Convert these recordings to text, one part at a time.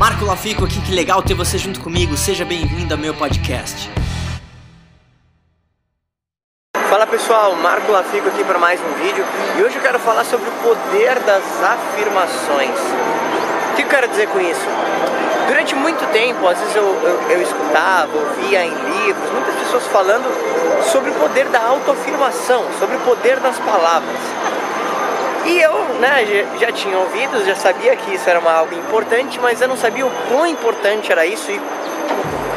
Marco Lafico aqui, que legal ter você junto comigo. Seja bem-vindo ao meu podcast. Fala pessoal, Marco Lafico aqui para mais um vídeo e hoje eu quero falar sobre o poder das afirmações. O que eu quero dizer com isso? Durante muito tempo, às vezes eu, eu, eu escutava, ouvia em livros, muitas pessoas falando sobre o poder da autoafirmação, sobre o poder das palavras. E eu né, já, tinha ouvido, já sabia que isso era uma, algo importante, mas eu não sabia o quão importante era isso e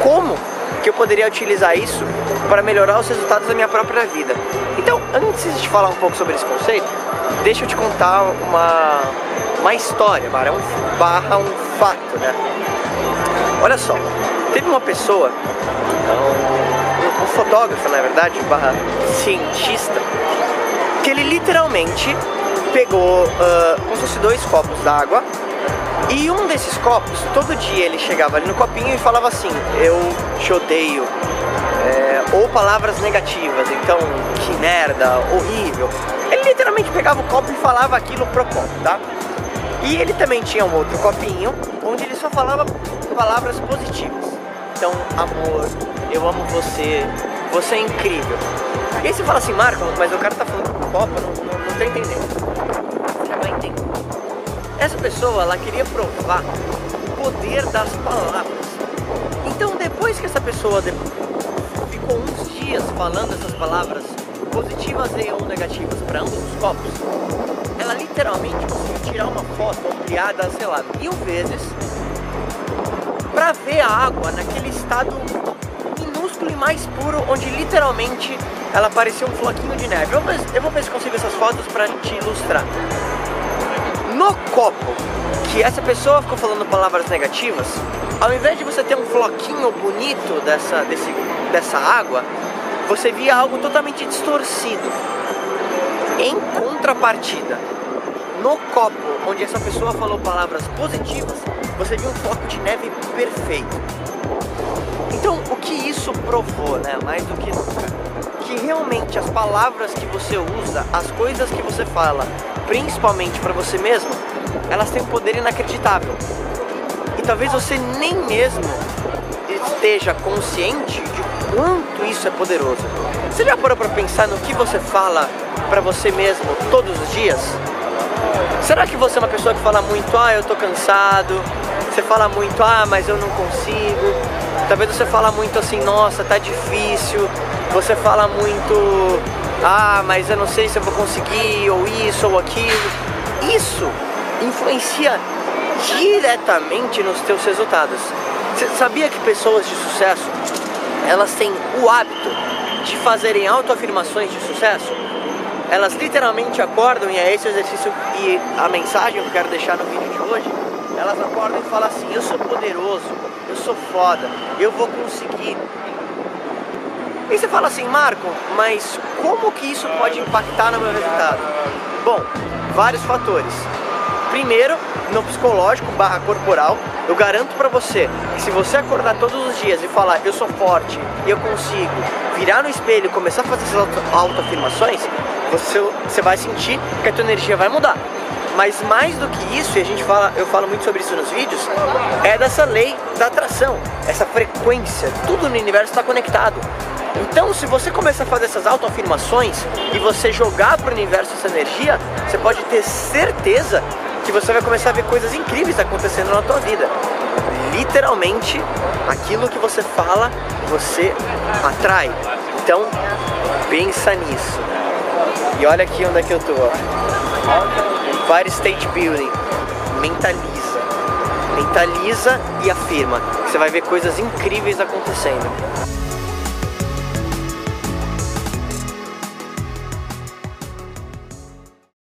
como que eu poderia utilizar isso para melhorar os resultados da minha própria vida. Então, antes de falar um pouco sobre esse conceito, deixa eu te contar uma, uma história, barra um, barra um fato, né? Olha só, teve uma pessoa, um, um fotógrafo, na verdade, barra cientista, que ele literalmente pegou uh, como se fosse dois copos d'água e um desses copos, todo dia ele chegava ali no copinho e falava assim: Eu te odeio. É, ou palavras negativas, então, que merda, horrível. Ele literalmente pegava o copo e falava aquilo pro copo, tá? E ele também tinha um outro copinho onde ele só falava palavras positivas. Então, amor, eu amo você, você é incrível. E aí você fala assim, Marco, mas o cara tá falando com o copo, não, não, não tô entendendo essa pessoa ela queria provar o poder das palavras. Então depois que essa pessoa ficou uns dias falando essas palavras positivas e ou negativas para ambos os copos, ela literalmente conseguiu tirar uma foto ampliada, sei lá, mil vezes para ver a água naquele estado minúsculo e mais puro, onde literalmente ela parecia um floquinho de neve. Eu vou ver, eu vou ver se consigo essas fotos para te ilustrar no copo que essa pessoa ficou falando palavras negativas, ao invés de você ter um floquinho bonito dessa, desse, dessa água, você via algo totalmente distorcido. Em contrapartida, no copo onde essa pessoa falou palavras positivas, você viu um floco de neve perfeito. Então, o que isso provou, né, mais do que nunca, realmente as palavras que você usa, as coisas que você fala, principalmente para você mesmo, elas têm um poder inacreditável. E talvez você nem mesmo esteja consciente de quanto isso é poderoso. Você já parou para pensar no que você fala para você mesmo todos os dias? Será que você é uma pessoa que fala muito, ah, eu tô cansado? Você fala muito, ah, mas eu não consigo. Talvez você fala muito assim, nossa, tá difícil. Você fala muito, ah, mas eu não sei se eu vou conseguir, ou isso ou aquilo. Isso influencia diretamente nos teus resultados. Você sabia que pessoas de sucesso, elas têm o hábito de fazerem autoafirmações de sucesso? Elas literalmente acordam, e é esse o exercício e a mensagem que eu quero deixar no vídeo de hoje, elas acordam e falam assim, eu sou poderoso, eu sou foda, eu vou conseguir, e você fala assim, Marco, mas como que isso pode impactar no meu resultado? Bom, vários fatores. Primeiro, no psicológico barra corporal, eu garanto para você que se você acordar todos os dias e falar eu sou forte, eu consigo, virar no espelho e começar a fazer essas autoafirmações, você, você vai sentir que a tua energia vai mudar. Mas mais do que isso, e a gente fala, eu falo muito sobre isso nos vídeos, é dessa lei da atração, essa frequência, tudo no universo está conectado. Então, se você começar a fazer essas autoafirmações e você jogar para o universo essa energia, você pode ter certeza que você vai começar a ver coisas incríveis acontecendo na tua vida. Literalmente, aquilo que você fala, você atrai. Então, pensa nisso. E olha aqui onde é que eu tô. Empire State Building. Mentaliza. Mentaliza e afirma. Você vai ver coisas incríveis acontecendo.